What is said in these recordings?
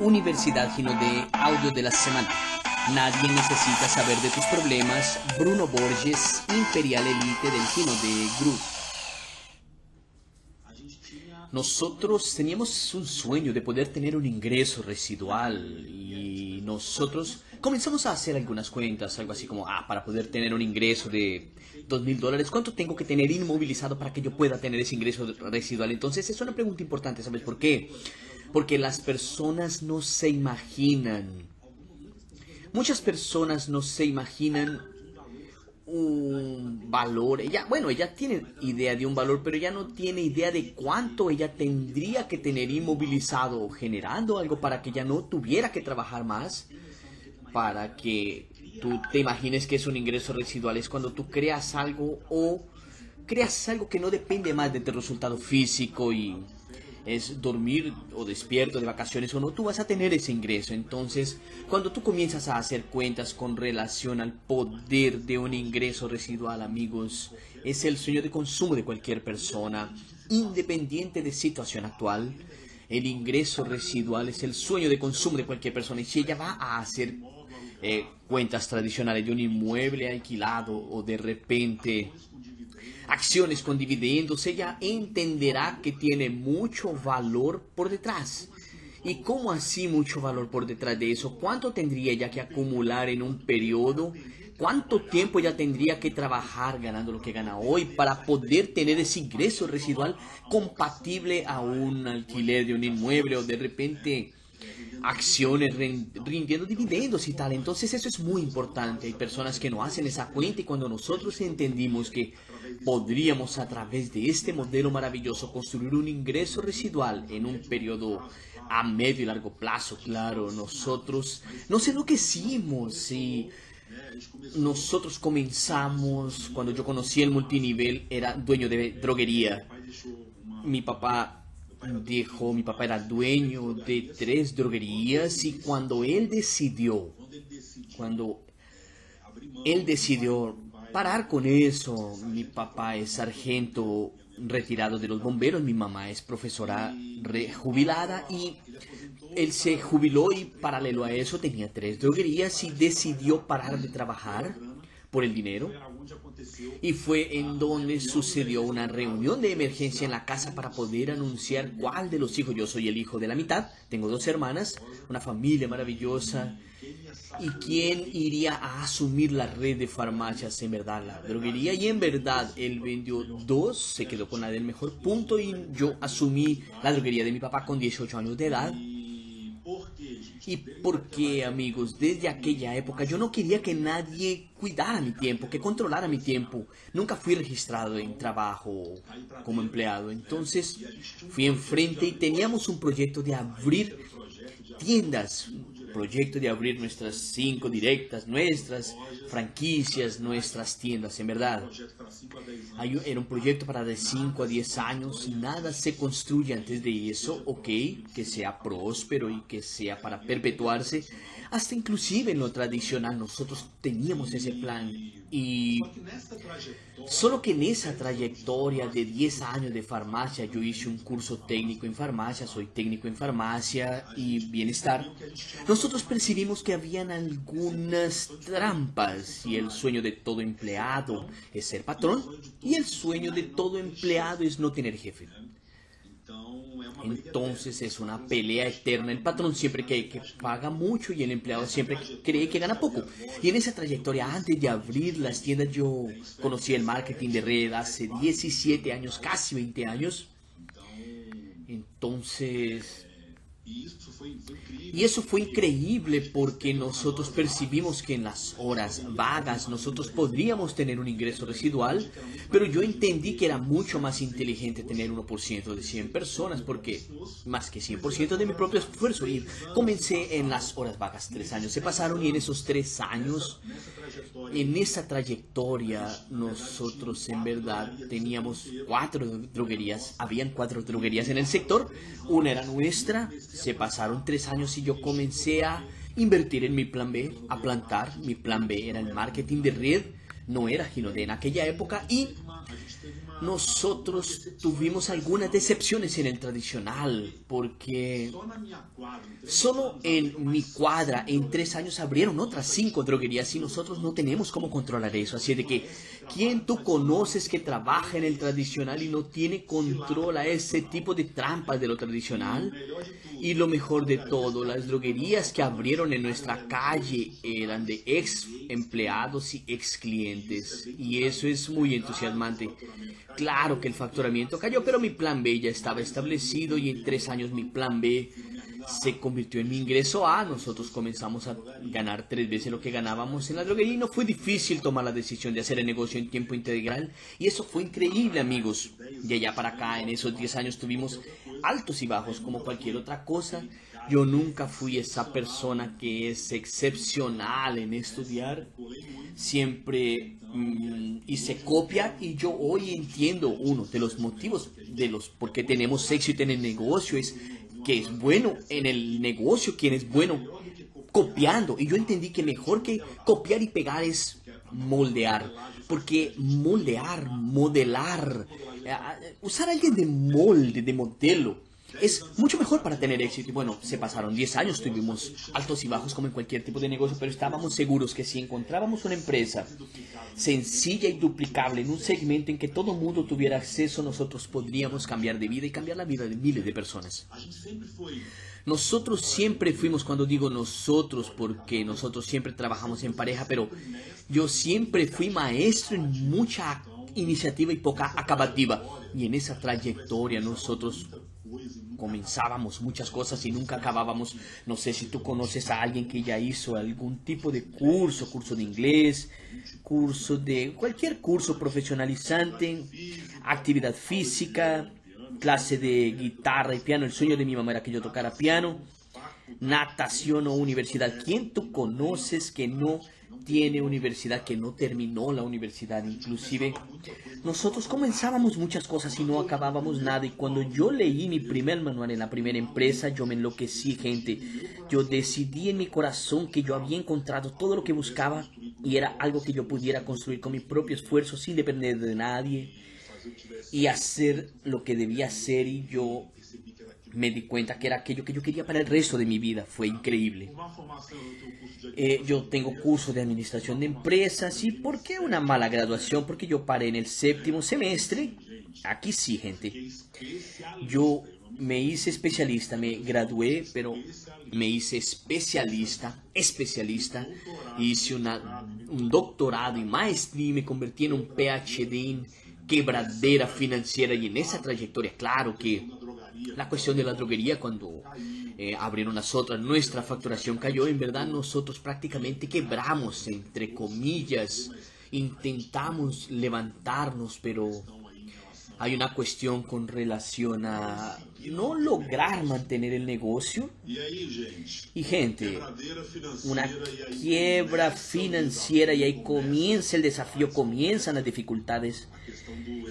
Universidad Gino de Audio de la Semana. Nadie necesita saber de tus problemas. Bruno Borges, Imperial Elite del Gino de Group. Nosotros teníamos un sueño de poder tener un ingreso residual y nosotros comenzamos a hacer algunas cuentas, algo así como, ah, para poder tener un ingreso de dos mil dólares, ¿cuánto tengo que tener inmovilizado para que yo pueda tener ese ingreso residual? Entonces es una pregunta importante, ¿sabes por qué? Porque las personas no se imaginan, muchas personas no se imaginan un valor. Ella, bueno, ella tiene idea de un valor, pero ella no tiene idea de cuánto ella tendría que tener inmovilizado, generando algo para que ella no tuviera que trabajar más, para que tú te imagines que es un ingreso residual. Es cuando tú creas algo o creas algo que no depende más de tu resultado físico y es dormir o despierto de vacaciones o no, tú vas a tener ese ingreso. Entonces, cuando tú comienzas a hacer cuentas con relación al poder de un ingreso residual, amigos, es el sueño de consumo de cualquier persona, independiente de situación actual. El ingreso residual es el sueño de consumo de cualquier persona. Y si ella va a hacer eh, cuentas tradicionales de un inmueble alquilado o de repente acciones con dividendos, ella entenderá que tiene mucho valor por detrás. ¿Y cómo así mucho valor por detrás de eso? ¿Cuánto tendría ella que acumular en un periodo? ¿Cuánto tiempo ella tendría que trabajar ganando lo que gana hoy para poder tener ese ingreso residual compatible a un alquiler de un inmueble o de repente acciones rindiendo dividendos y tal? Entonces eso es muy importante. Hay personas que no hacen esa cuenta y cuando nosotros entendimos que podríamos a través de este modelo maravilloso construir un ingreso residual en un periodo a medio y largo plazo, claro, nosotros nos enloquecimos y nosotros comenzamos, cuando yo conocí el multinivel, era dueño de droguería. Mi papá dejó, mi papá era dueño de tres droguerías y cuando él decidió, cuando él decidió parar con eso. Mi papá es sargento retirado de los bomberos, mi mamá es profesora jubilada y él se jubiló y paralelo a eso tenía tres droguerías y decidió parar de trabajar por el dinero. Y fue en donde sucedió una reunión de emergencia en la casa para poder anunciar cuál de los hijos. Yo soy el hijo de la mitad, tengo dos hermanas, una familia maravillosa ¿Y quién iría a asumir la red de farmacias en verdad? La droguería. Y en verdad, él vendió dos, se quedó con la del mejor punto y yo asumí la droguería de mi papá con 18 años de edad. ¿Y por qué, amigos? Desde aquella época yo no quería que nadie cuidara mi tiempo, que controlara mi tiempo. Nunca fui registrado en trabajo como empleado. Entonces fui enfrente y teníamos un proyecto de abrir tiendas, proyecto de abrir nuestras cinco directas, nuestras franquicias, nuestras tiendas, en verdad. Era un proyecto para de 5 a 10 años, nada se construye antes de eso, ok, que sea próspero y que sea para perpetuarse, hasta inclusive en lo tradicional nosotros teníamos ese plan y solo que en esa trayectoria de 10 años de farmacia yo hice un curso técnico en farmacia, soy técnico en farmacia y bienestar, nosotros percibimos que habían algunas trampas y el sueño de todo empleado es ser patrón y el sueño de todo empleado es no tener jefe. Entonces es una pelea eterna. El patrón siempre cree que paga mucho y el empleado siempre cree que gana poco. Y en esa trayectoria, antes de abrir las tiendas, yo conocí el marketing de red hace 17 años, casi 20 años. Entonces y eso fue increíble. Porque nosotros percibimos que en las horas vagas nosotros podríamos tener un ingreso residual, pero yo entendí que era mucho más inteligente tener 1% de 100 personas porque más que 100% de mi propio esfuerzo. Y comencé en las horas vagas, tres años. Se pasaron y en esos tres años en esa trayectoria nosotros en verdad teníamos cuatro droguerías, habían cuatro droguerías en el sector, una era nuestra, se pasaron tres años y yo comencé a invertir en mi plan B, a plantar, mi plan B era el marketing de red, no era Ginodé en aquella época y nosotros tuvimos algunas decepciones en el tradicional porque solo en mi cuadra en tres años abrieron otras cinco droguerías y nosotros no tenemos cómo controlar eso. Así de que, ¿quién tú conoces que trabaja en el tradicional y no tiene control a ese tipo de trampas de lo tradicional? Y lo mejor de todo, las droguerías que abrieron en nuestra calle eran de ex empleados y ex clientes. Y eso es muy entusiasmante. Claro que el facturamiento cayó, pero mi plan B ya estaba establecido y en tres años mi plan B se convirtió en mi ingreso A. Nosotros comenzamos a ganar tres veces lo que ganábamos en la droguería y no fue difícil tomar la decisión de hacer el negocio en tiempo integral. Y eso fue increíble, amigos. De allá para acá, en esos diez años tuvimos altos y bajos como cualquier otra cosa. Yo nunca fui esa persona que es excepcional en estudiar. Siempre mm, hice copia y yo hoy entiendo uno de los motivos de los por qué tenemos éxito en el negocio es que es bueno en el negocio quien es bueno copiando. Y yo entendí que mejor que copiar y pegar es moldear. Porque moldear, modelar, eh, usar a alguien de molde, de modelo, es mucho mejor para tener éxito. Y bueno, se pasaron 10 años, tuvimos altos y bajos como en cualquier tipo de negocio, pero estábamos seguros que si encontrábamos una empresa sencilla y duplicable en un segmento en que todo mundo tuviera acceso, nosotros podríamos cambiar de vida y cambiar la vida de miles de personas. Nosotros siempre fuimos, cuando digo nosotros, porque nosotros siempre trabajamos en pareja, pero yo siempre fui maestro en mucha iniciativa y poca acabativa. Y en esa trayectoria nosotros comenzábamos muchas cosas y nunca acabábamos. No sé si tú conoces a alguien que ya hizo algún tipo de curso, curso de inglés, curso de cualquier curso profesionalizante, actividad física, clase de guitarra y piano. El sueño de mi mamá era que yo tocara piano, natación o universidad. ¿Quién tú conoces que no tiene universidad, que no terminó la universidad? Inclusive nosotros comenzábamos muchas cosas y no acabábamos nada. Y cuando yo leí mi primer manual en la primera empresa, yo me enloquecí, gente. Yo decidí en mi corazón que yo había encontrado todo lo que buscaba y era algo que yo pudiera construir con mi propio esfuerzo sin depender de nadie y hacer lo que debía hacer y yo me di cuenta que era aquello que yo quería para el resto de mi vida. Fue increíble. Eh, yo tengo curso de administración de empresas y ¿por qué una mala graduación? Porque yo paré en el séptimo semestre. Aquí sí, gente. Yo me hice especialista, me gradué, pero me hice especialista, especialista. Hice un doctorado y maestría y me convertí en un PhD en quebradera financiera y en esa trayectoria, claro que la cuestión de la droguería cuando eh, abrieron las otras, nuestra facturación cayó, en verdad nosotros prácticamente quebramos, entre comillas, intentamos levantarnos, pero hay una cuestión con relación a no lograr mantener el negocio. Y gente, una quiebra financiera y ahí comienza el desafío, comienzan las dificultades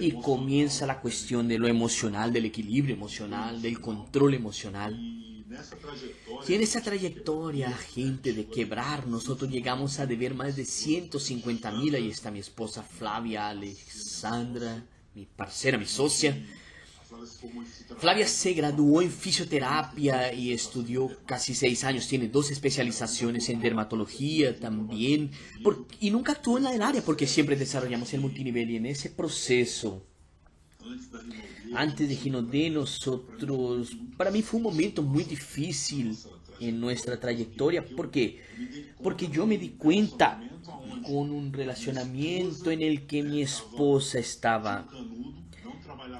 y comienza la cuestión de lo emocional, del equilibrio emocional, del control emocional. Y en esa trayectoria, gente, de quebrar, nosotros llegamos a deber más de 150 mil. Ahí está mi esposa Flavia Alexandra mi parcera, mi socia. Flavia se graduó en fisioterapia y estudió casi seis años. Tiene dos especializaciones en dermatología también. y nunca actuó en la del área porque siempre desarrollamos el multinivel. Y en ese proceso, antes de Ginodé, nosotros. Para mí fue un momento muy difícil en nuestra trayectoria. ¿Por qué? Porque yo me di cuenta con un relacionamiento en el que mi esposa estaba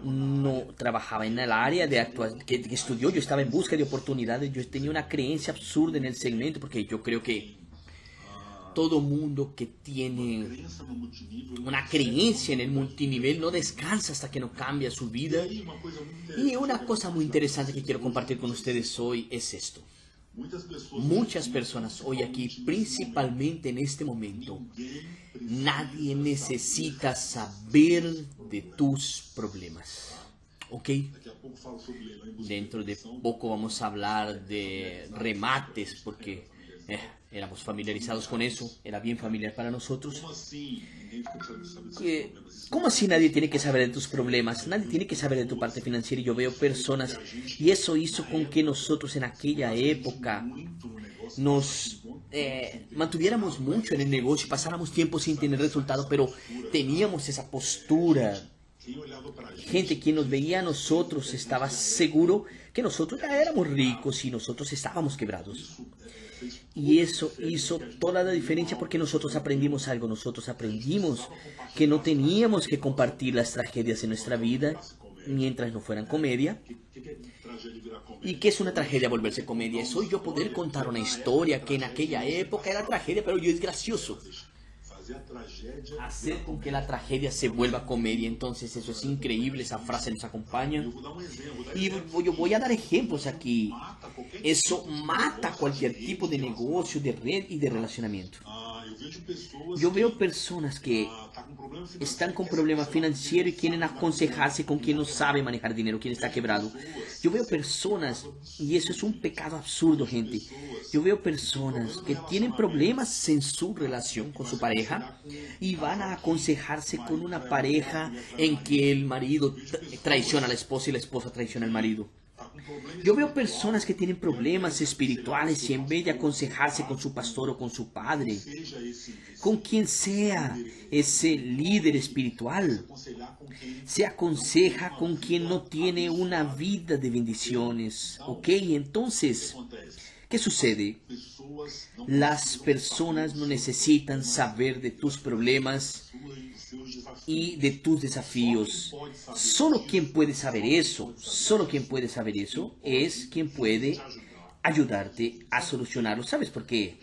no trabajaba en el área de actuación que, estudió, yo estaba en busca de oportunidades, yo tenía una creencia absurda en el segmento porque yo creo que todo mundo que tiene una creencia en el multinivel no descansa hasta que no cambia su vida. Y una cosa muy interesante que quiero compartir con ustedes hoy es esto. Muchas personas hoy aquí, principalmente en este momento, nadie necesita saber de tus problemas. ¿Ok? Dentro de poco vamos a hablar de remates porque Eh, éramos familiarizados con eso, era bien familiar para nosotros. Eh, ¿Cómo así nadie tiene que saber de tus problemas? Nadie tiene que saber de tu parte financiera y yo veo personas y eso hizo con que nosotros en aquella época nos eh, mantuviéramos mucho en el negocio, pasáramos tiempo sin tener resultado, pero teníamos esa postura. Gente quien nos veía a nosotros estaba seguro que nosotros ya éramos ricos y nosotros estábamos quebrados. Y eso hizo toda la diferencia porque nosotros aprendimos algo, nosotros aprendimos que no teníamos que compartir las tragedias de nuestra vida mientras no fueran comedia. ¿Y qué es una tragedia volverse comedia? Es hoy yo poder contar una historia que en aquella época era tragedia, pero hoy es gracioso hacer con que la tragedia se vuelva comedia. Entonces eso es increíble, esa frase nos acompaña. Y yo voy a dar ejemplos aquí. Eso mata cualquier tipo de negocio, de red y de relacionamiento. Yo veo personas que están con problemas financieros y quieren aconsejarse con quien no sabe manejar dinero, quien está quebrado. Yo veo personas, y eso es un pecado absurdo, gente. Yo veo personas que tienen problemas en su relación con su pareja y van a aconsejarse con una pareja en que el marido traiciona a la esposa y la esposa traiciona al marido. Yo veo personas que tienen problemas espirituales y en vez de aconsejarse con su pastor o con su padre, con quien sea ese líder espiritual, se aconseja con quien no tiene una vida de bendiciones. ¿Ok? Entonces, ¿qué sucede? Las personas no necesitan saber de tus problemas y de tus desafíos. Solo quien puede saber eso, solo quien puede saber eso es quien puede ayudarte a solucionarlo. ¿Sabes por qué?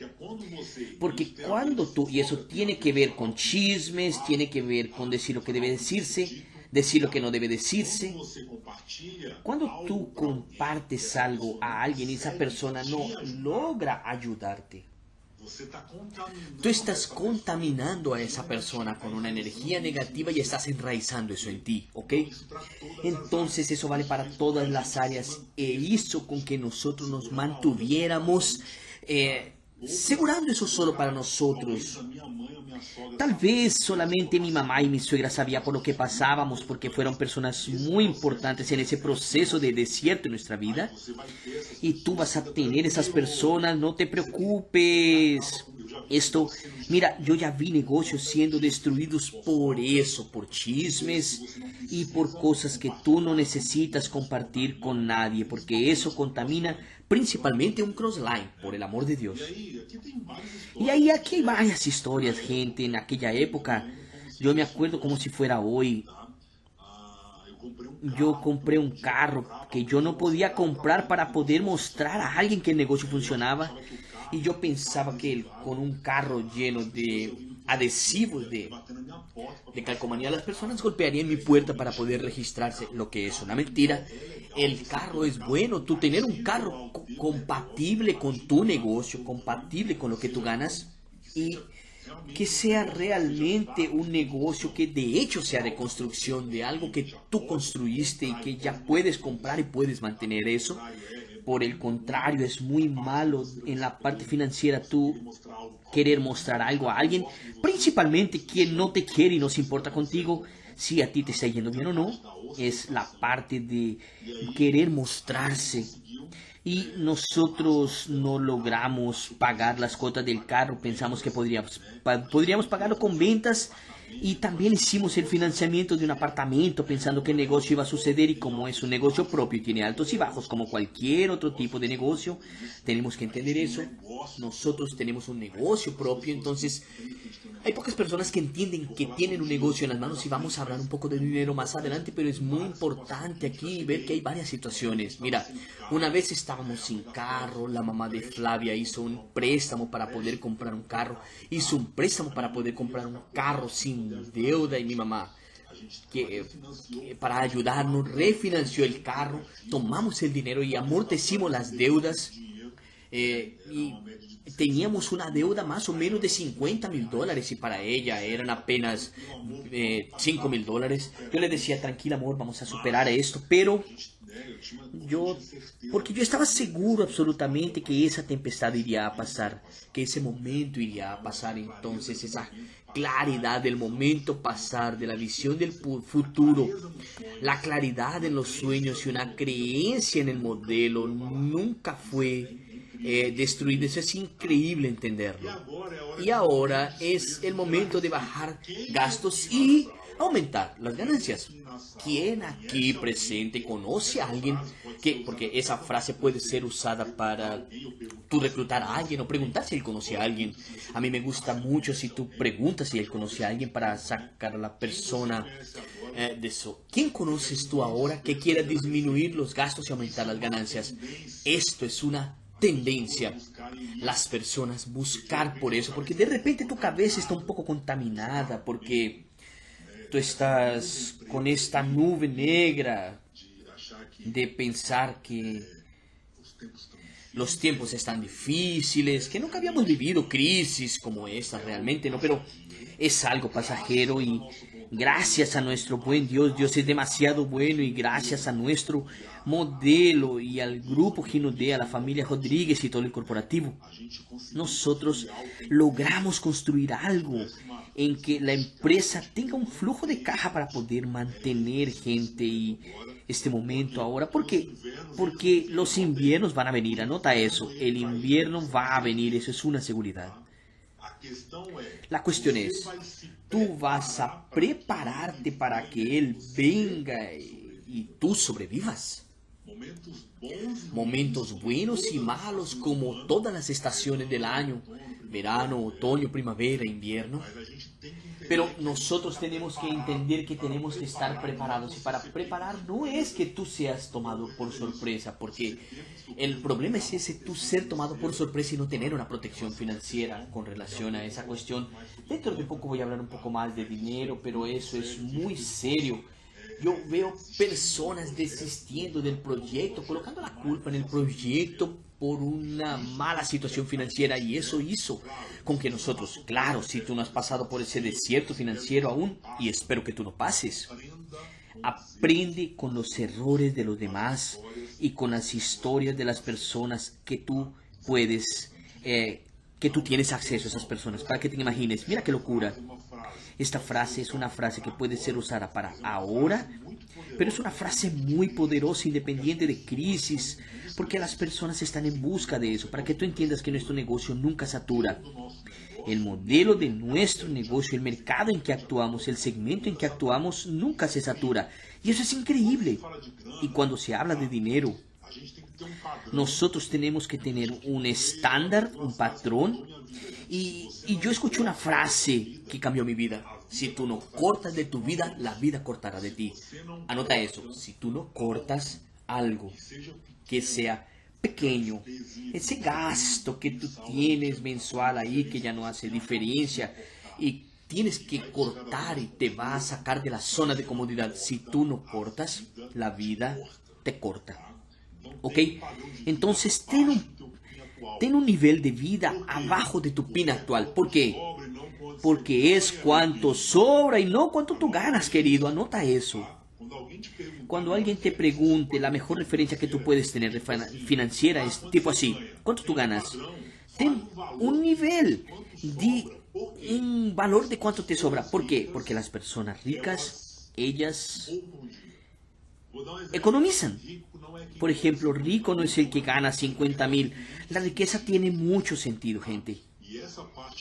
Porque cuando tú, y eso tiene que ver con chismes, tiene que ver con decir lo que debe decirse, decir lo que no debe decirse. Cuando tú compartes algo a alguien y esa persona no logra ayudarte, Tú estás contaminando a esa persona con una energía negativa y estás enraizando eso en ti, ¿ok? Entonces eso vale para todas las áreas. e hizo con que nosotros nos mantuviéramos eh, segurando eso solo para nosotros. Tal vez solamente mi mamá y mi suegra sabían por lo que pasábamos porque fueron personas muy importantes en ese proceso de desierto en nuestra vida. Y tú vas a tener esas personas, no te preocupes. Esto, mira, yo ya vi negocios siendo destruidos por eso, por chismes y por cosas que tú no necesitas compartir con nadie, porque eso contamina principalmente un crossline, por el amor de Dios. Y ahí aquí hay varias historias, gente, en aquella época. Yo me acuerdo como si fuera hoy. Yo compré un carro que yo no podía comprar para poder mostrar a alguien que el negocio funcionaba. Y yo pensaba que con un carro lleno de adhesivos de, de calcomanía, las personas golpearían mi puerta para poder registrarse, lo que es una mentira el carro es bueno, tú tener un carro compatible con tu negocio, compatible con lo que tú ganas y que sea realmente un negocio que de hecho sea de construcción, de algo que tú construiste y que ya puedes comprar y puedes mantener eso. Por el contrario, es muy malo en la parte financiera tú querer mostrar algo a alguien, principalmente quien no te quiere y no se importa contigo, si a ti te está yendo bien o no, es la parte de querer mostrarse. Y nosotros no logramos pagar las cuotas del carro, pensamos que podríamos, podríamos pagarlo con ventas y también hicimos el financiamiento de un apartamento pensando que el negocio iba a suceder y como es un negocio propio y tiene altos y bajos como cualquier otro tipo de negocio, tenemos que entender eso. Nosotros tenemos un negocio propio, entonces hay pocas personas que entienden que tienen un negocio en las manos y vamos a hablar un poco de dinero más adelante, pero es muy importante aquí ver que hay varias situaciones. Mira, una vez estábamos sin carro, la mamá de Flavia hizo un préstamo para poder comprar un carro, hizo un préstamo para poder comprar un carro sin deuda y mi mamá que, para ayudarnos refinanció el carro, tomamos el dinero y amortecimos las deudas Eh, y teníamos una deuda más o menos de 50 mil dólares y para ella eran apenas eh, 5 mil dólares. Yo le decía, tranquila amor, vamos a superar esto, pero yo, porque yo estaba seguro absolutamente que esa tempestad iría a pasar, que ese momento iría a pasar, entonces esa claridad del momento pasar, de la visión del futuro, la claridad en los sueños y una creencia en el modelo nunca fue eh, destruida. Eso es increíble entenderlo. Y ahora es el momento de bajar gastos y aumentar las ganancias. ¿Quién aquí presente conoce a alguien que, porque esa frase puede ser usada para tú reclutar a alguien o preguntar si él conoce a alguien? A mí me gusta mucho si tú preguntas si él conoce a alguien para sacar a la persona eh, de eso. ¿Quién conoces tú ahora que quiera disminuir los gastos y aumentar las ganancias? Esto es una tendencia las personas buscar por eso, porque de repente tu cabeza está un poco contaminada, porque tú estás con esta nube negra de pensar que los tiempos están difíciles, que nunca habíamos vivido crisis como esta realmente, ¿no? Pero es algo pasajero y gracias a nuestro buen Dios, Dios es demasiado bueno y gracias a nuestro modelo y al grupo Ginodé, a la familia Rodríguez y todo el corporativo, nosotros logramos construir algo en que la empresa tenga un flujo de caja para poder mantener gente y este momento ahora. ¿Por qué? Porque los inviernos van a venir, anota eso, el invierno va a venir, eso es una seguridad. La cuestión es, tú vas a prepararte para que Él venga y, tú sobrevivas. Momentos buenos y malos como todas las estaciones del año, verano, otoño, primavera, invierno. Pero nosotros tenemos que entender que tenemos que estar preparados. Y para preparar no es que tú seas tomado por sorpresa, porque el problema es ese, tú ser tomado por sorpresa y no tener una protección financiera con relación a esa cuestión. Dentro de poco voy a hablar un poco más de dinero, pero eso es muy serio. Yo veo personas desistiendo del proyecto, colocando la culpa en el proyecto por una mala situación financiera y eso hizo con que nosotros, claro, si tú no has pasado por ese desierto financiero aún, y espero que tú no pases, aprende con los errores de los demás y con las historias de las personas que tú puedes, eh, que tú tienes acceso a esas personas, para que te imagines, mira qué locura. Esta frase es una frase que puede ser usada para ahora, pero es una frase muy poderosa, independiente de crisis, porque las personas están en busca de eso, para que tú entiendas que nuestro negocio nunca satura. El modelo de nuestro negocio, el mercado en que actuamos, el segmento en que actuamos, nunca se satura. Y eso es increíble. Y cuando se habla de dinero, nosotros tenemos que tener un estándar, un patrón. Y, yo escuché una frase que cambió mi vida. Si tú no cortas de tu vida, la vida cortará de ti. Anota eso. Si tú no cortas algo que sea pequeño. Ese gasto que tú tienes mensual ahí que ya no hace diferencia y tienes que cortar y te va a sacar de la zona de comodidad. Si tú no cortas, la vida te corta. ¿Ok? Entonces ten un, ten un nivel de vida abajo de tu pin actual. ¿Por qué? Porque es cuanto sobra y no cuánto tú ganas, querido. Anota eso. Cuando alguien te pregunte la mejor referencia que tú puedes tener financiera es tipo así, ¿cuánto tú ganas? Ten un nivel, di un valor de cuánto te sobra. ¿Por qué? Porque las personas ricas, ellas economizan. Por ejemplo, rico no es el que gana 50 mil. La riqueza tiene mucho sentido, gente.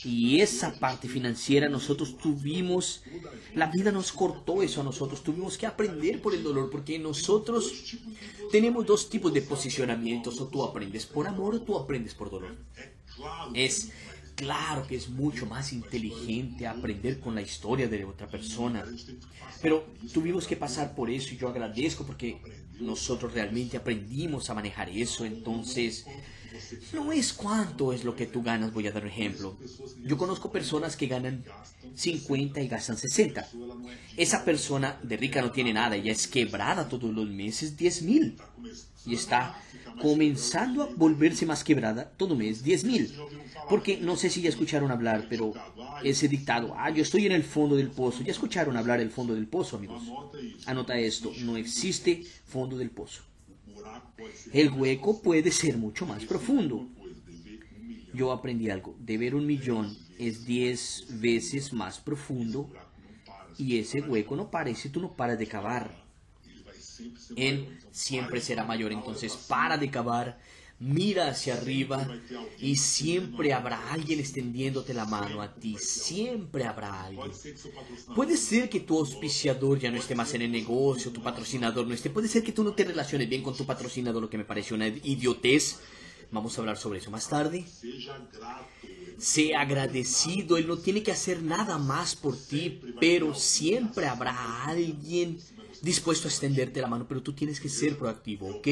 Y esa parte financiera nosotros tuvimos, la vida nos cortó eso a nosotros, tuvimos que aprender por el dolor, porque nosotros tenemos dos tipos de posicionamientos, o tú aprendes por amor o tú aprendes por dolor. Es claro que es mucho más inteligente aprender con la historia de otra persona, pero tuvimos que pasar por eso y yo agradezco porque nosotros realmente aprendimos a manejar eso, entonces no es cuánto es lo que tú ganas, voy a dar ejemplo. Yo conozco personas que ganan 50 y gastan 60. Esa persona de rica no tiene nada, ella es quebrada todos los meses 10 mil. y está comenzando a volverse más quebrada todo mes, 10 mil. Porque no sé si ya escucharon hablar, pero ese dictado, ah, yo estoy en el fondo del pozo. Ya escucharon hablar del fondo del pozo, amigos. Anota esto, no existe fondo del pozo. El hueco puede ser mucho más profundo. Yo aprendí algo, de ver un millón es 10 veces más profundo y ese hueco no parece, tú no paras de cavar. Él siempre será mayor, entonces para de cavar mira hacia arriba y siempre habrá alguien extendiéndote la mano a ti, siempre habrá alguien. Puede ser que tu auspiciador ya no esté más en el negocio, tu patrocinador no esté, puede ser que tú no te relaciones bien con tu patrocinador, lo que me parece una idiotez. Vamos a hablar sobre eso más tarde. Sea agradecido, él no tiene que hacer nada más por ti, pero siempre habrá alguien dispuesto a extenderte la mano, pero tú tienes que ser proactivo, ¿ok?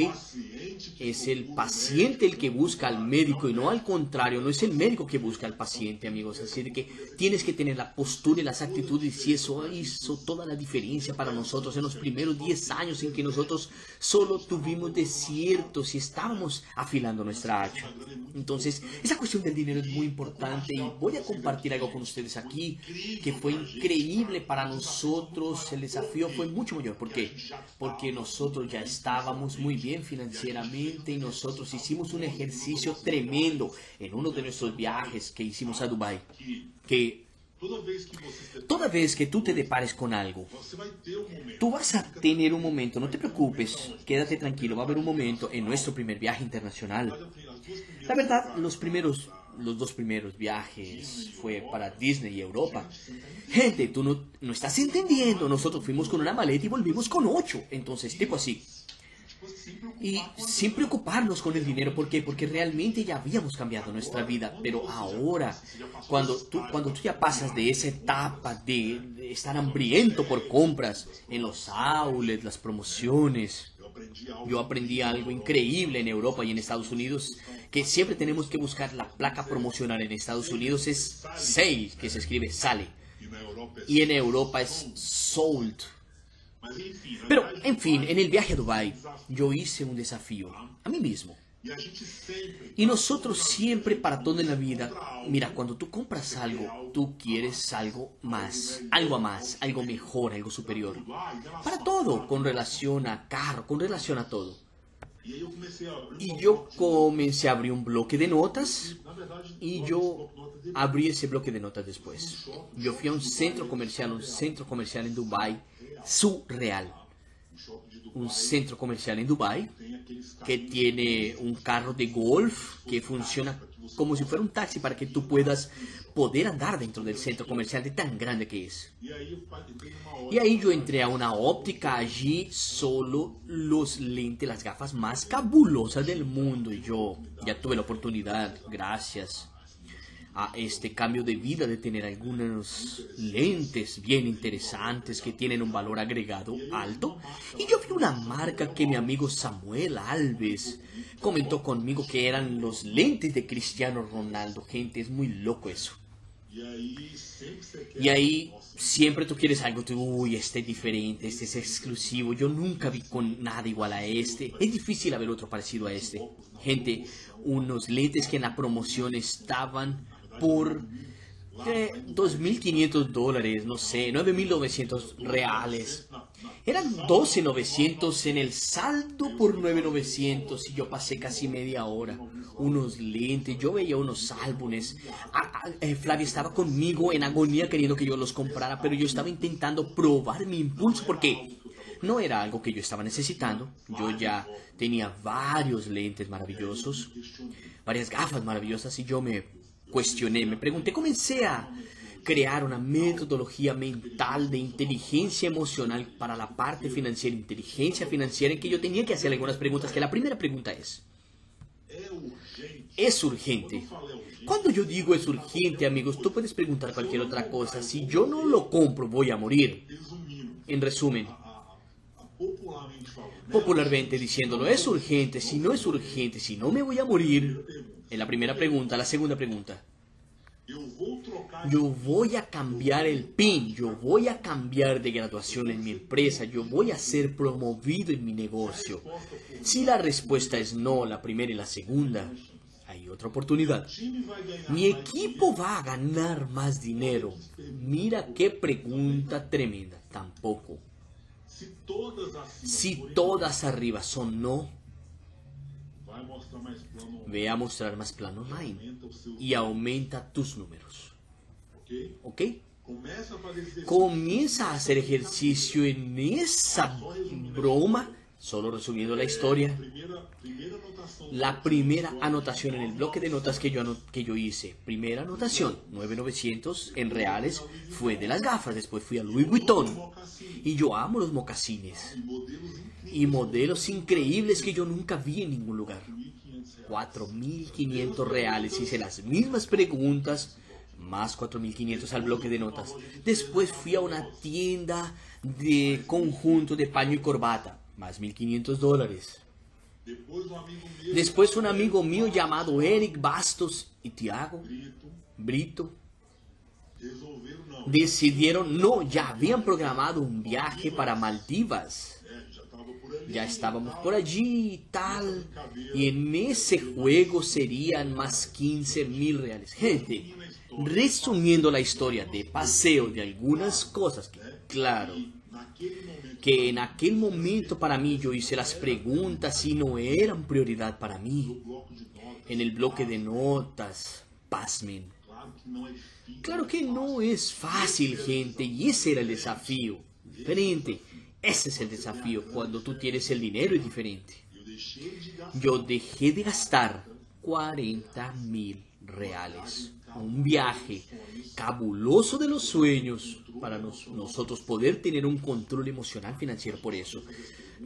Es el paciente el que busca al médico y no al contrario, no es el médico que busca al paciente, amigos. Así que tienes que tener la postura y las actitudes y eso hizo toda la diferencia para nosotros en los primeros 10 años en que nosotros solo tuvimos desiertos y estábamos afilando nuestra hacha. Entonces, esa cuestión del dinero es muy importante y voy a compartir algo con ustedes aquí que fue increíble para nosotros. El desafío fue mucho mayor. ¿Por qué? Porque nosotros ya estábamos muy bien financieramente y nosotros hicimos un ejercicio tremendo en uno de nuestros viajes que hicimos a Dubai. Que Toda vez que tú te depares con algo, tú vas a tener un momento, no te preocupes, quédate tranquilo, va a haber un momento en nuestro primer viaje internacional. La verdad, los primeros los dos primeros viajes fue para Disney y Europa. Gente, tú no, no estás entendiendo. Nosotros fuimos con una maleta y volvimos con ocho. Entonces, tipo así. Y sin preocuparnos con el dinero, ¿por qué? Porque realmente ya habíamos cambiado nuestra vida, pero ahora, cuando tú, cuando tú ya pasas de esa etapa de, estar hambriento por compras en los outlets, las promociones, yo aprendí algo increíble en Europa y en Estados Unidos, que siempre tenemos que buscar la placa promocional en Estados Unidos es sale, que se escribe sale, y en Europa es sold. Pero, en fin, en el viaje a Dubai, yo hice un desafío a mí mismo. Y nosotros siempre para todo en la vida, mira, cuando tú compras algo, tú quieres algo más, algo más, algo mejor, algo superior. Para todo, con relación a carro, con relación a todo. Y yo comencé a abrir un bloque de notas y yo abrí ese bloque de notas después. Yo fui a un centro comercial, un centro comercial en Dubai, surreal un centro comercial en Dubai que tiene un carro de golf que funciona como si fuera un taxi para que tú puedas poder andar dentro del centro comercial de tan grande que es. Y ahí yo entré a una óptica allí, solo los lentes, las gafas más cabulosas del mundo. Y yo ya tuve la oportunidad, gracias a este cambio de vida de tener algunos lentes bien interesantes que tienen un valor agregado alto. Y yo vi una marca que mi amigo Samuel Alves comentó conmigo que eran los lentes de Cristiano Ronaldo. Gente, es muy loco eso. Y ahí siempre tú quieres algo, tú, uy, este es diferente, este es exclusivo, yo nunca vi con nada igual a este. Es difícil haber otro parecido a este. Gente, unos lentes que en la promoción estaban por eh, 2.500 dólares, no sé, 9.900 reales. Eran 12.900 en el saldo por 9.900 y yo pasé casi media hora. Unos lentes, yo veía unos álbumes. Ah, ah, eh, Flavia estaba conmigo en agonía queriendo que yo los comprara, pero yo estaba intentando probar mi impulso porque no era algo que yo estaba necesitando. Yo ya tenía varios lentes maravillosos, varias gafas maravillosas y yo me cuestioné, me pregunté, comencé a crear una metodología mental de inteligencia emocional para la parte financiera, inteligencia financiera, en que yo tenía que hacer algunas preguntas, que la primera pregunta es, ¿es urgente? Cuando yo digo es urgente, amigos, tú puedes preguntar cualquier otra cosa. Si yo no lo compro, voy a morir. En resumen, popularmente diciéndolo, es urgente, si no es urgente, si no me voy a morir, en la primera pregunta. La segunda pregunta. yo voy a cambiar el PIN, yo voy a cambiar de graduación en mi empresa, yo voy a ser promovido en mi negocio. Si la respuesta es no, la primera y la segunda, hay otra oportunidad. Mi equipo va a ganar más dinero. Mira qué pregunta tremenda. Tampoco. Si todas arriba son no, ve a mostrar más plano online y aumenta tus números. ¿Ok? Comienza a hacer ejercicio en esa broma, solo resumiendo la historia. La primera anotación en el bloque de notas que yo, que yo hice, primera anotación, 9900 en reales, fue de las gafas. Después fui a Louis Vuitton. Y yo amo los mocasines. Y modelos increíbles que yo nunca vi en ningún lugar. 4.500 reales. Hice las mismas preguntas, más 4.500 al bloque de notas. Después fui a una tienda de conjunto de paño y corbata, más 1.500 dólares. Después un amigo mío llamado Eric Bastos y Tiago Brito decidieron, no, ya habían programado un viaje para Maldivas. Ya estábamos por allí y tal. Y en ese juego serían más 15 mil reales. Gente, resumiendo la historia de paseo de algunas cosas que, claro, que en aquel momento para mí yo hice las preguntas y no eran prioridad para mí. En el bloque de notas, pasmen. Claro que no es fácil, gente, y ese era el desafío. Diferente. Ese es el desafío. Cuando tú tienes el dinero es diferente. Yo dejé de gastar 40 mil reales. Un viaje cabuloso de los sueños para nosotros poder tener un control emocional financiero por eso.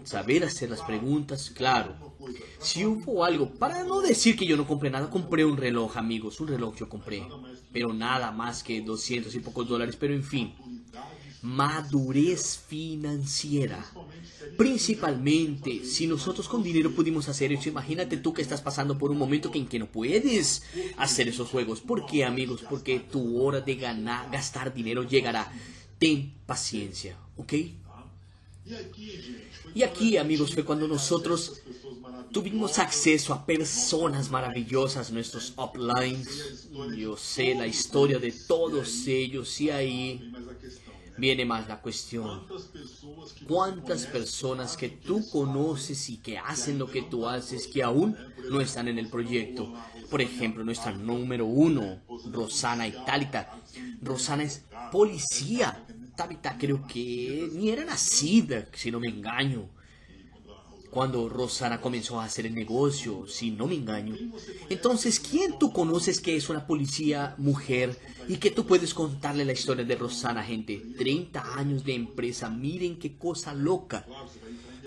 Saber hacer las preguntas, claro. Si hubo algo, para no decir que yo no compré nada, compré un reloj, amigos. Un reloj yo compré. Pero nada más que 200 y pocos dólares. Pero en fin, madurez financiera. Principalmente, si nosotros con dinero pudimos hacer eso, imagínate tú que estás pasando por un momento en que no puedes hacer esos juegos. ¿Por qué, amigos? Porque tu hora de ganar, gastar dinero llegará. Ten paciencia, ¿ok? Y aquí, amigos, fue cuando nosotros tuvimos acceso a personas maravillosas, nuestros uplines. Yo sé la historia de todos ellos y ahí viene más la cuestión. ¿Cuántas personas que tú conoces y que hacen lo que tú haces que aún no están en el proyecto? Por ejemplo, nuestra número uno, Rosana Italita. Rosana es policía. Tabita creo que ni era nacida, si no me engaño cuando Rosana comenzó a hacer el negocio, si no me engaño. Entonces, ¿quién tú conoces que es una policía mujer y que tú puedes contarle la historia de Rosana, gente? 30 años de empresa, miren qué cosa loca.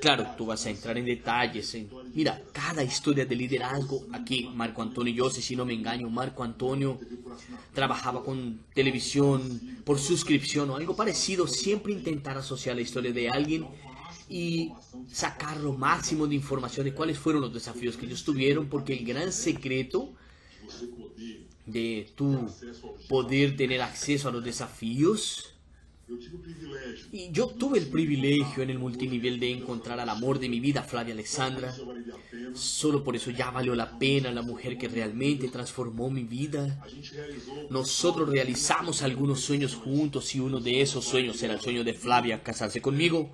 Claro, tú vas a entrar en detalles. mira, cada historia de liderazgo. Aquí, Marco Antonio, yo si no me engaño, Marco Antonio trabajaba con televisión por suscripción o algo parecido. Siempre intentar asociar la historia de alguien y sacar lo máximo de información de cuáles fueron los desafíos que ellos tuvieron, porque el gran secreto de tu poder tener acceso a los desafíos y yo tuve el privilegio en el multinivel de encontrar al amor de mi vida, Flavia Alexandra. Solo por eso ya valió la pena la mujer que realmente transformó mi vida. Nosotros realizamos algunos sueños juntos y uno de esos sueños era el sueño de Flavia casarse conmigo.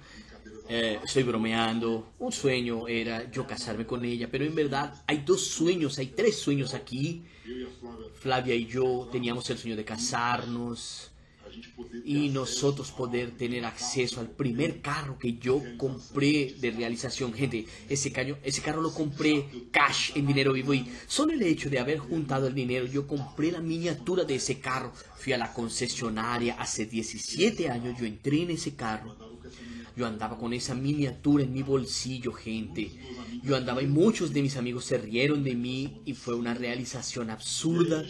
Eh, estoy bromeando. Un sueño era yo casarme con ella, pero en verdad hay dos sueños, hay tres sueños aquí. Flavia y yo teníamos el sueño de casarnos y nosotros poder tener acceso al primer carro que yo compré de realización. Gente, ese, caño, ese carro lo compré cash en dinero vivo y solo el hecho de haber juntado el dinero, yo compré la miniatura de ese carro. Fui a la concesionaria hace 17 años, yo entré en ese carro Yo andaba con esa miniatura en mi bolsillo, gente. Yo andaba y muchos de mis amigos se rieron de mí y fue una realización absurda.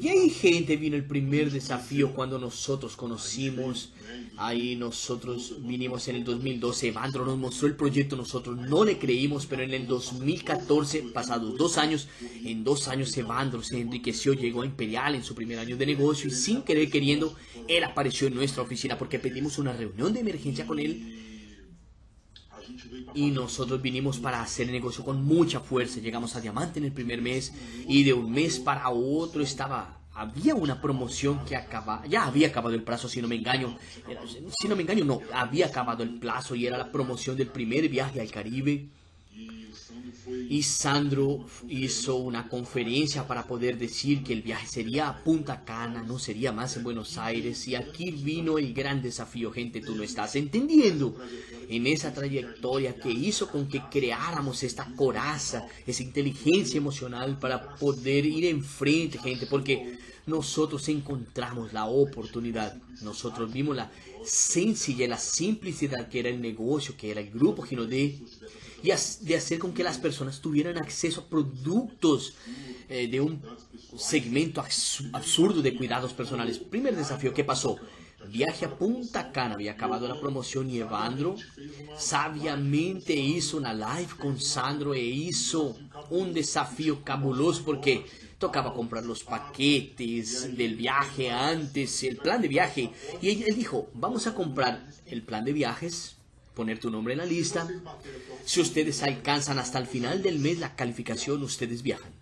Y ahí, gente, vino el primer desafío cuando nosotros conocimos. Ahí nosotros vinimos en el 2012. Evandro nos mostró el proyecto, nosotros no le creímos, pero en el 2014, pasados dos años, en dos años Evandro se enriqueció, llegó a Imperial en su primer año de negocio y sin querer queriendo, él apareció en nuestra oficina porque pedimos una reunión de emergencia con él y nosotros vinimos para hacer el negocio con mucha fuerza. Llegamos a Diamante en el primer mes y de un mes para otro estaba había una promoción que acaba, ya había acabado el plazo, si no me engaño, si no me engaño, no, había acabado el plazo y era la promoción del primer viaje al Caribe. Y Sandro hizo una conferencia para poder decir que el viaje sería a Punta Cana, no sería más en Buenos Aires. Y aquí vino el gran desafío, gente, tú no estás entendiendo. En esa trayectoria que hizo con que creáramos esta coraza, esa inteligencia emocional para poder ir enfrente, gente, porque nosotros encontramos la oportunidad. Nosotros vimos la sencillez, la simplicidad que era el negocio, que era el grupo Ginodé y de hacer con que las personas tuvieran acceso a productos eh, de un segmento absurdo de cuidados personales. Primer desafío, ¿qué pasó? Viaje a Punta Cana, había acabado la promoción y Evandro sabiamente hizo una live con Sandro e hizo un desafío cabuloso porque tocaba comprar los paquetes del viaje antes, el plan de viaje. Y él dijo, vamos a comprar el plan de viajes, poner tu nombre en la lista. Si ustedes alcanzan hasta el final del mes la calificación, ustedes viajan.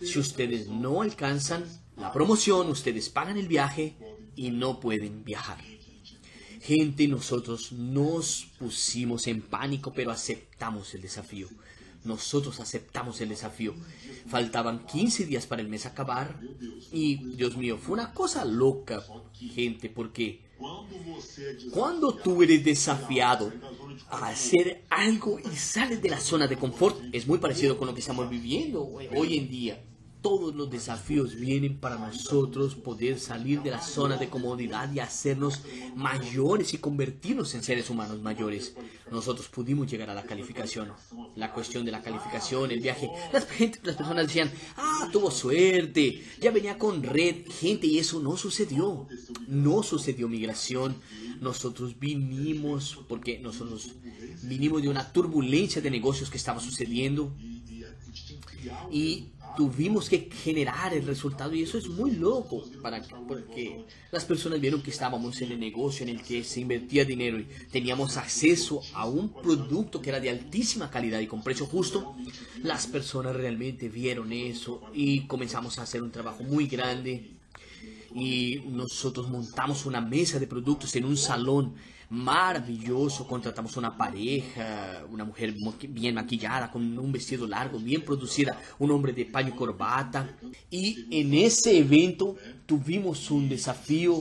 Si ustedes no alcanzan la promoción, ustedes pagan el viaje y no pueden viajar. Gente, nosotros nos pusimos en pánico, pero aceptamos el desafío. Nosotros aceptamos el desafío. Faltaban 15 días para el mes acabar y, Dios mío, fue una cosa loca, gente, porque cuando tú eres desafiado a hacer algo y sales de la zona de confort, es muy parecido con lo que estamos viviendo hoy en día todos los desafíos vienen para nosotros poder salir de la zona de comodidad y hacernos mayores y convertirnos en seres humanos mayores. Nosotros pudimos llegar a la calificación. La cuestión de la calificación, el viaje. Las, las personas decían, ah, tuvo suerte, ya venía con red. Gente, y eso no sucedió. No sucedió migración. Nosotros vinimos, porque nosotros vinimos de una turbulencia de negocios que estaba sucediendo. Y tuvimos que generar el resultado y eso es muy loco para porque las personas vieron que estábamos en el negocio en el que se invertía dinero y teníamos acceso a un producto que era de altísima calidad y con precio justo las personas realmente vieron eso y comenzamos a hacer un trabajo muy grande. Y nosotros montamos una mesa de productos en un salón maravilloso. Contratamos una pareja, una mujer bien maquillada, con un vestido largo, bien producida, un hombre de paño corbata. Y en ese evento tuvimos un desafío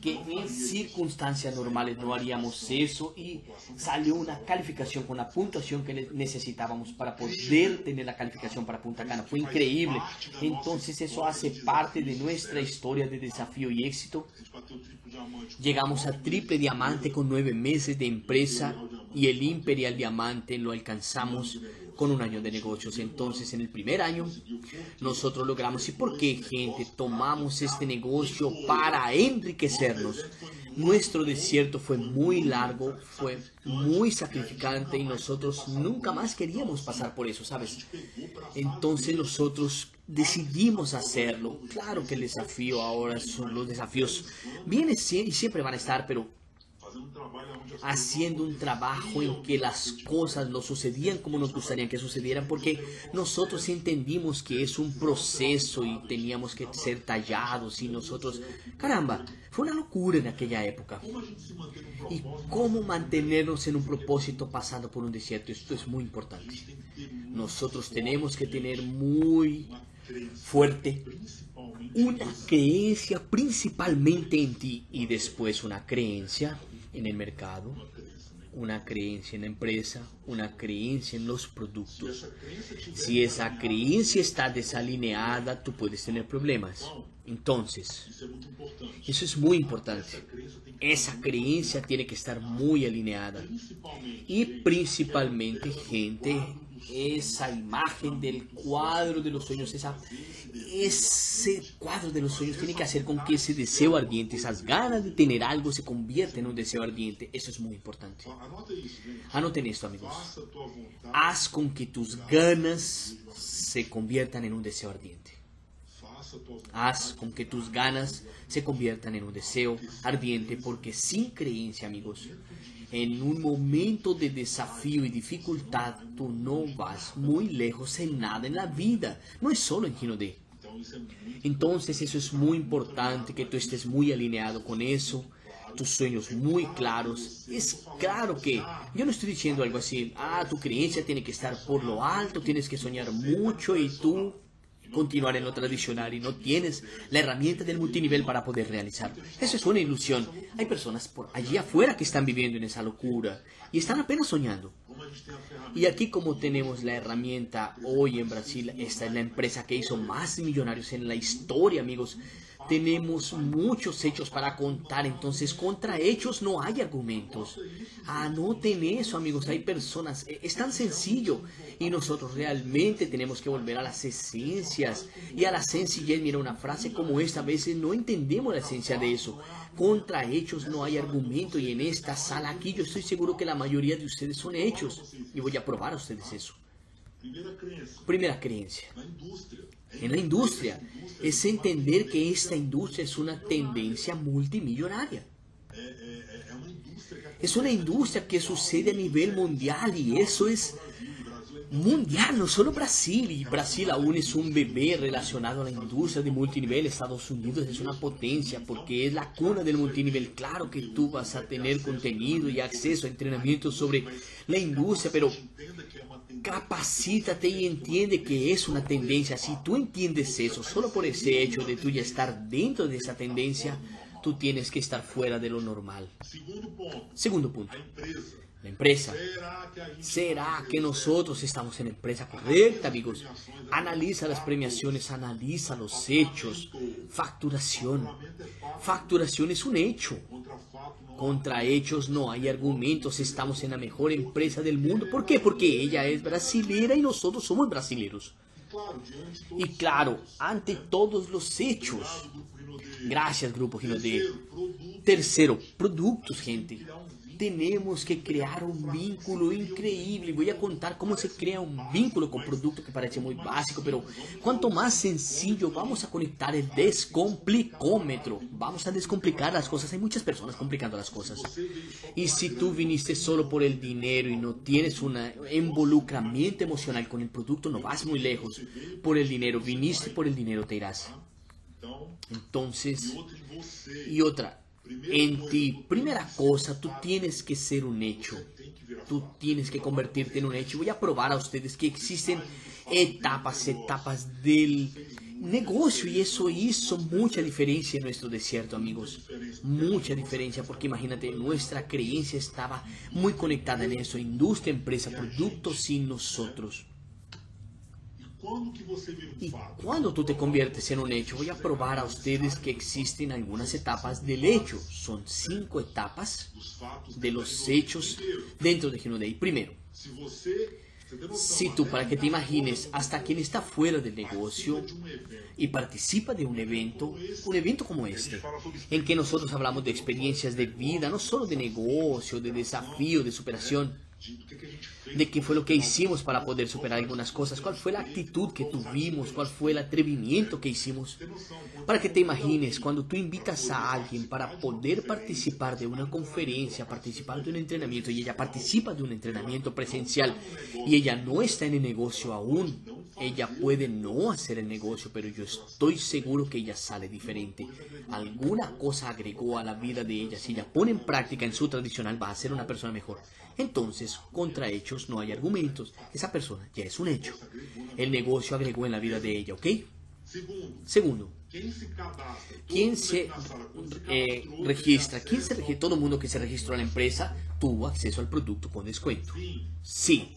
que en circunstancias normales no haríamos eso y salió una calificación con la puntuación que necesitábamos para poder tener la calificación para Punta Cana. Fue increíble. Entonces eso hace parte de nuestra historia de desafío y éxito. Llegamos a triple diamante con nueve meses de empresa y el imperial diamante lo alcanzamos con un año de negocios. Entonces, en el primer año, nosotros logramos. ¿Y por qué, gente? Tomamos este negocio para enriquecernos. Nuestro desierto fue muy largo, fue muy sacrificante y nosotros nunca más queríamos pasar por eso, ¿sabes? Entonces nosotros decidimos hacerlo. Claro que el desafío ahora son los desafíos. Vienen y siempre van a estar, pero haciendo un trabajo en que las cosas no sucedían como nos gustaría que sucedieran, porque nosotros entendimos que es un proceso y teníamos que ser tallados y nosotros, caramba, fue una locura en aquella época. Y cómo mantenernos en un propósito pasando por un desierto, esto es muy importante. Nosotros tenemos que tener muy fuerte una creencia principalmente en ti y después una creencia en el mercado, una creencia en la empresa, una creencia en los productos. Si esa creencia está desalineada, tú puedes tener problemas. Entonces, eso es muy importante. esa creencia tiene que estar muy alineada. Y principalmente, gente, esa imagen del cuadro de los sueños, esa, ese cuadro de los sueños tiene que hacer con que ese deseo ardiente, esas ganas de tener algo se convierta en un deseo ardiente. Eso es muy importante. Anoten esto, amigos. Haz con que tus ganas se conviertan en un deseo ardiente. Haz con que tus ganas se conviertan en un deseo ardiente, porque sin creencia, amigos, en un momento de desafío y dificultad, tú no vas muy lejos en nada en la vida. No es solo en Gino D. Entonces eso es muy importante, que tú estés muy alineado con eso, tus sueños muy claros. Es claro que yo no estoy diciendo algo así, ah, tu creencia tiene que estar por lo alto, tienes que soñar mucho y tú continuar en lo tradicional y no tienes la herramienta del multinivel para poder realizar. Eso es una ilusión. Hay personas por allí afuera que están viviendo en esa locura y están apenas soñando. Y aquí como tenemos la herramienta hoy en Brasil, esta es la empresa que hizo más millonarios en la historia, amigos tenemos muchos hechos para contar, entonces contra hechos no hay argumentos. Anoten eso, amigos, hay personas, e, es tan sencillo y nosotros realmente tenemos que volver a las esencias y a la sencillez. Mira, una frase como esta, a veces no entendemos la esencia de eso. Contra hechos no hay argumento y en esta sala aquí yo estoy seguro que la mayoría de ustedes son hechos y voy a probar a ustedes eso. Primera creencia. En la industria es entender que esta industria es una tendencia multimillonaria. Es una industria que sucede a nivel mundial y eso es mundial, no solo Brasil. Y Brasil aún es un bebé relacionado a la industria de multinivel. Estados Unidos es una potencia porque es la cuna del multinivel. Claro que tú vas a tener contenido y acceso a entrenamiento sobre la industria, pero capacítate y entiende que es una tendencia. Si tú entiendes eso, solo por ese hecho de tú ya estar dentro de esa tendencia, tú tienes que estar fuera de lo normal. Segundo punto. La empresa. ¿Será que nosotros estamos en la empresa correcta, amigos? Analiza las premiaciones, analiza los hechos. Facturación. Facturación es un hecho. Contra hechos no hay argumentos, estamos en la mejor empresa del mundo. ¿Por qué? Porque ella es brasilera y nosotros somos brasileros. Y claro, ante todos los hechos. Gracias, Grupo Gino Tercero, productos, gente tenemos que crear un vínculo increíble. Voy a contar cómo se crea un vínculo con producto que parece muy básico, pero cuanto más sencillo vamos a conectar el descomplicómetro. Vamos a descomplicar las cosas. Hay muchas personas complicando las cosas. Y si tú viniste solo por el dinero y no tienes un involucramiento emocional con el producto, no vas muy lejos. Por el dinero, viniste por el dinero, te irás. Entonces, y otra, en ti. Primera cosa, tú tienes que ser un hecho. Tú tienes que convertirte en un hecho. Voy a probar a ustedes que existen etapas, etapas del negocio y eso hizo mucha diferencia en nuestro desierto, amigos. Mucha diferencia porque imagínate, nuestra creencia estaba muy conectada en eso. Industria, empresa, producto sin nosotros. Y cuando tú te conviertes en un hecho, voy a probar a ustedes que existen algunas etapas del hecho. Son cinco etapas de los hechos dentro de Genodei. Primero, si tú, para que te imagines, hasta quien está fuera del negocio y participa de un evento, un evento como este, en que nosotros hablamos de experiencias de vida, no solo de negocio, de desafío, de superación, de qué fue lo que hicimos para poder superar algunas cosas, cuál fue la actitud que tuvimos, cuál fue el atrevimiento que hicimos. Para que te imagines, cuando tú invitas a alguien para poder participar de una conferencia, participar de un entrenamiento, y ella participa de un entrenamiento presencial, y ella no está en el negocio aún, ella puede no hacer el negocio, pero yo estoy seguro que ella sale diferente. Alguna cosa agregó a la vida de ella. Si ella pone en práctica en su tradicional, va a ser una persona mejor. Entonces, contra no hay argumentos. Esa persona ya es un hecho. El negocio agregó en la vida de ella, ¿ok? Segundo, ¿quién se eh, registra? ¿Quién se registra? Todo el mundo que se registró a la empresa tuvo acceso al producto con descuento. Sí.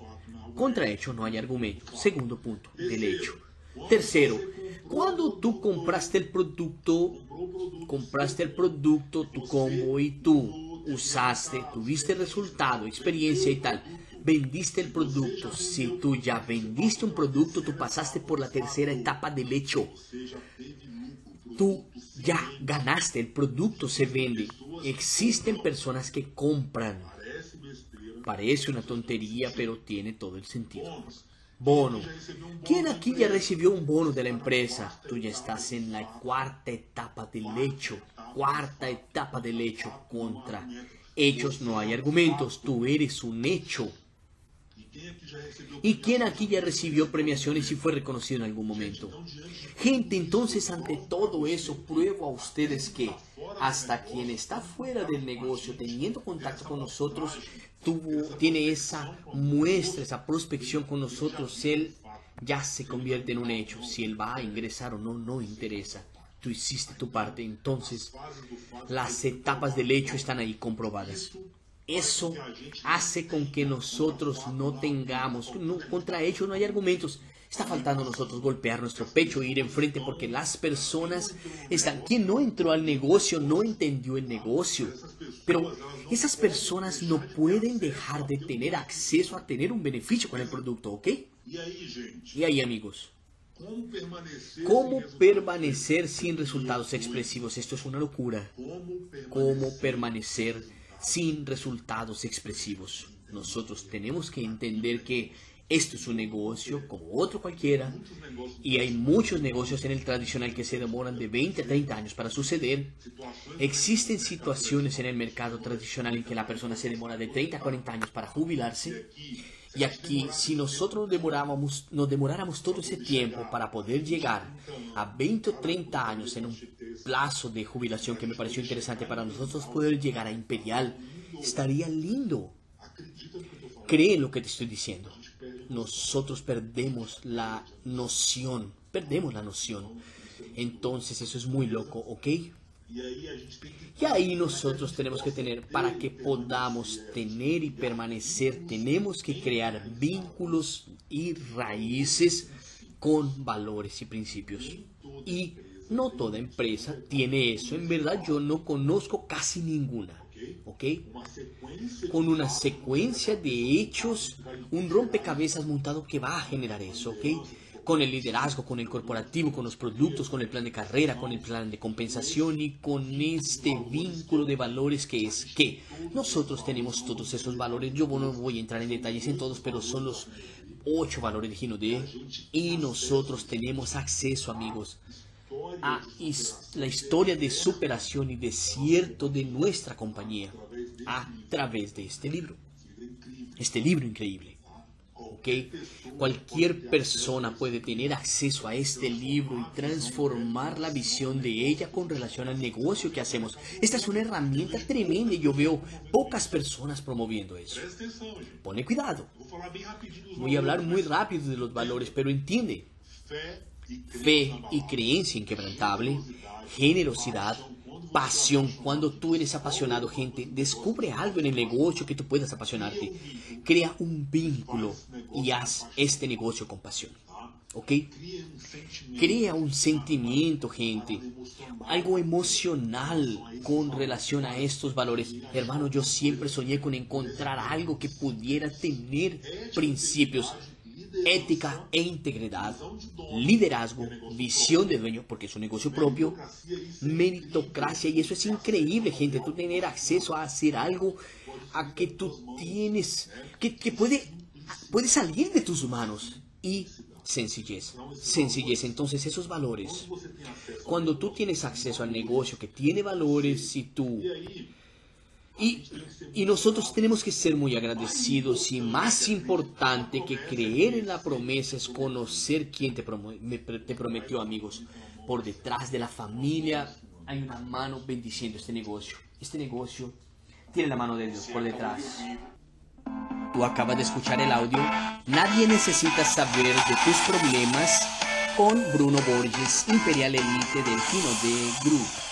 Contra hecho no hay argumento. Segundo punto, del hecho. Tercero, Cuando tú compraste el producto, compraste el producto, tu combo y tú usaste, tuviste resultado, experiencia y tal, vendiste el producto. Si tú ya vendiste un producto, tú pasaste por la tercera etapa del hecho. Tú ya ganaste, el producto se vende. Existen personas que compran. Parece una tontería, pero tiene todo el sentido. Bono. ¿Quién aquí ya recibió un bono de la empresa? Tú ya estás en la cuarta etapa del hecho. Cuarta etapa del hecho contra hechos no hay argumentos. Tú eres un hecho. ¿Y quién aquí ya recibió premiaciones y fue reconocido en algún momento? Gente, entonces ante todo eso, pruebo a ustedes que hasta quien está fuera del negocio, teniendo contacto con nosotros, tuvo, tiene esa muestra, esa prospección con nosotros, él ya se convierte en un hecho. Si él va a ingresar o no, no interesa. Tú hiciste tu parte, entonces las etapas del hecho están ahí comprobadas. Eso hace con que nosotros no tengamos, contra ello no hay argumentos. Está faltando a nosotros golpear nuestro pecho e ir enfrente porque las personas están... Quien no entró al negocio no entendió el negocio. Pero esas personas no pueden dejar de tener acceso a tener un beneficio con el producto, ¿ok? Y ahí amigos. ¿Cómo permanecer sin resultados expresivos? Esto es una locura. ¿Cómo permanecer sin resultados expresivos. Nosotros tenemos que entender que esto es un negocio como otro cualquiera y hay muchos negocios en el tradicional que se demoran de 20 a 30 años para suceder. Existen situaciones en el mercado tradicional en que la persona se demora de 30 a 40 años para jubilarse. Y aquí, si nosotros demorábamos, nos demoráramos todo ese tiempo para poder llegar a 20 o 30 años en un plazo de jubilación que me pareció interesante para nosotros poder llegar a Imperial, estaría lindo. Cree en lo que te estoy diciendo. Nosotros perdemos la noción, perdemos la noción. Entonces eso es muy loco, ¿ok? Y ahí nosotros tenemos que tener, para que podamos tener y permanecer, tenemos que crear vínculos y raíces con valores y principios. Y no toda empresa tiene eso. En verdad yo no conozco casi ninguna. ¿Ok? Con una secuencia de hechos, un rompecabezas montado que va a generar eso. ¿Ok? Con el liderazgo, con el corporativo, con los productos, con el plan de carrera, con el plan de compensación y con este vínculo de valores que es que nosotros tenemos todos esos valores. Yo no voy a entrar en detalles en todos, pero son los ocho valores de Gino D. Y nosotros tenemos acceso, amigos, a la historia de superación y desierto de nuestra compañía a través de este libro. Este libro increíble. ¿Okay? Cualquier persona puede tener acceso a este libro y transformar la visión de ella con relación al negocio que hacemos. Esta es una herramienta tremenda y yo veo pocas personas promoviendo eso. Pone cuidado. Voy a hablar muy rápido de los valores, pero entiende fe y creencia inquebrantable, generosidad, pasión. Cuando tú eres apasionado, gente, descubre algo en el negocio que tú puedas apasionarte. Crea un vínculo y haz este negocio con pasión. ¿Ok? Crea un sentimiento, gente. Algo emocional con relación a estos valores. Hermano, yo siempre soñé con encontrar algo que pudiera tener principios ética e integridad, liderazgo, visión de dueño, porque es un negocio propio, meritocracia, y eso es increíble, gente, tú tener acceso a hacer algo a que tú tienes, que, que puede, puede salir de tus manos, y sencillez, sencillez, entonces esos valores, cuando tú tienes acceso al negocio que tiene valores, y tú y, nosotros tenemos que ser muy agradecidos y más importante que creer en la promesa es conocer quién te, te prometió amigos. Por detrás de la familia hay una mano bendiciendo este negocio. Este negocio tiene la mano de Dios por detrás. Tú acabas de escuchar el audio. Nadie necesita saber de tus problemas con Bruno Borges, Imperial Elite del Kino de Group.